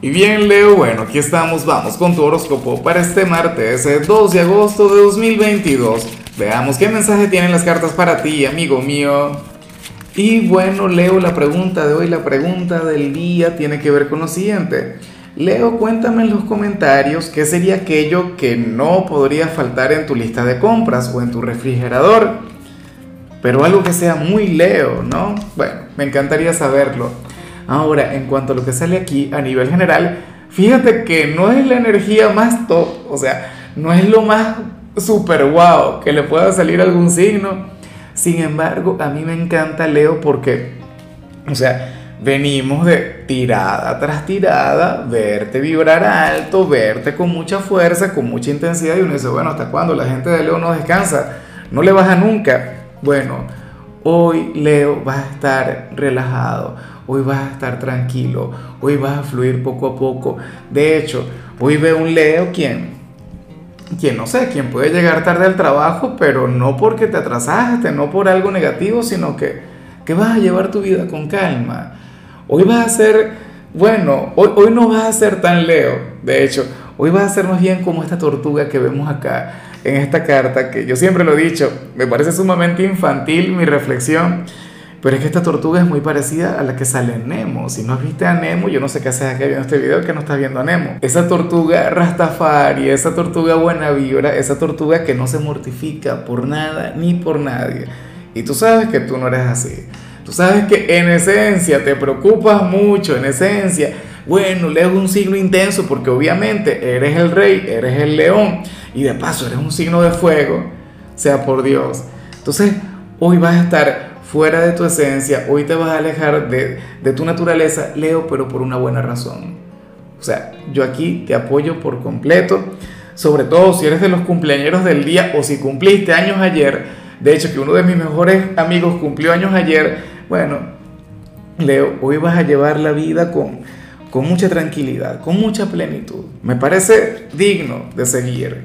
Y bien, Leo, bueno, aquí estamos, vamos con tu horóscopo para este martes, 2 de agosto de 2022. Veamos qué mensaje tienen las cartas para ti, amigo mío. Y bueno, Leo, la pregunta de hoy, la pregunta del día tiene que ver con lo siguiente. Leo, cuéntame en los comentarios qué sería aquello que no podría faltar en tu lista de compras o en tu refrigerador. Pero algo que sea muy Leo, ¿no? Bueno, me encantaría saberlo. Ahora, en cuanto a lo que sale aquí a nivel general, fíjate que no es la energía más top, o sea, no es lo más super wow que le pueda salir algún signo. Sin embargo, a mí me encanta Leo porque, o sea, venimos de tirada tras tirada, verte vibrar alto, verte con mucha fuerza, con mucha intensidad y uno dice, bueno, ¿hasta cuándo? La gente de Leo no descansa, no le baja nunca. Bueno, hoy Leo va a estar relajado hoy vas a estar tranquilo, hoy vas a fluir poco a poco. De hecho, hoy veo un Leo quien, quien no sé, quien puede llegar tarde al trabajo, pero no porque te atrasaste, no por algo negativo, sino que, que vas a llevar tu vida con calma. Hoy vas a ser, bueno, hoy, hoy no vas a ser tan Leo, de hecho, hoy vas a ser más bien como esta tortuga que vemos acá en esta carta, que yo siempre lo he dicho, me parece sumamente infantil mi reflexión pero es que esta tortuga es muy parecida a la que sale en Nemo. Si no has visto a Nemo, yo no sé qué haces aquí viendo este video que no estás viendo a Nemo. Esa tortuga Rastafari, esa tortuga buena vibra, esa tortuga que no se mortifica por nada ni por nadie. Y tú sabes que tú no eres así. Tú sabes que en esencia te preocupas mucho, en esencia, bueno, lees un signo intenso porque obviamente eres el rey, eres el león y de paso eres un signo de fuego, sea por Dios. Entonces, hoy vas a estar fuera de tu esencia, hoy te vas a alejar de, de tu naturaleza, Leo, pero por una buena razón. O sea, yo aquí te apoyo por completo, sobre todo si eres de los cumpleaños del día o si cumpliste años ayer. De hecho, que uno de mis mejores amigos cumplió años ayer. Bueno, Leo, hoy vas a llevar la vida con, con mucha tranquilidad, con mucha plenitud. Me parece digno de seguir.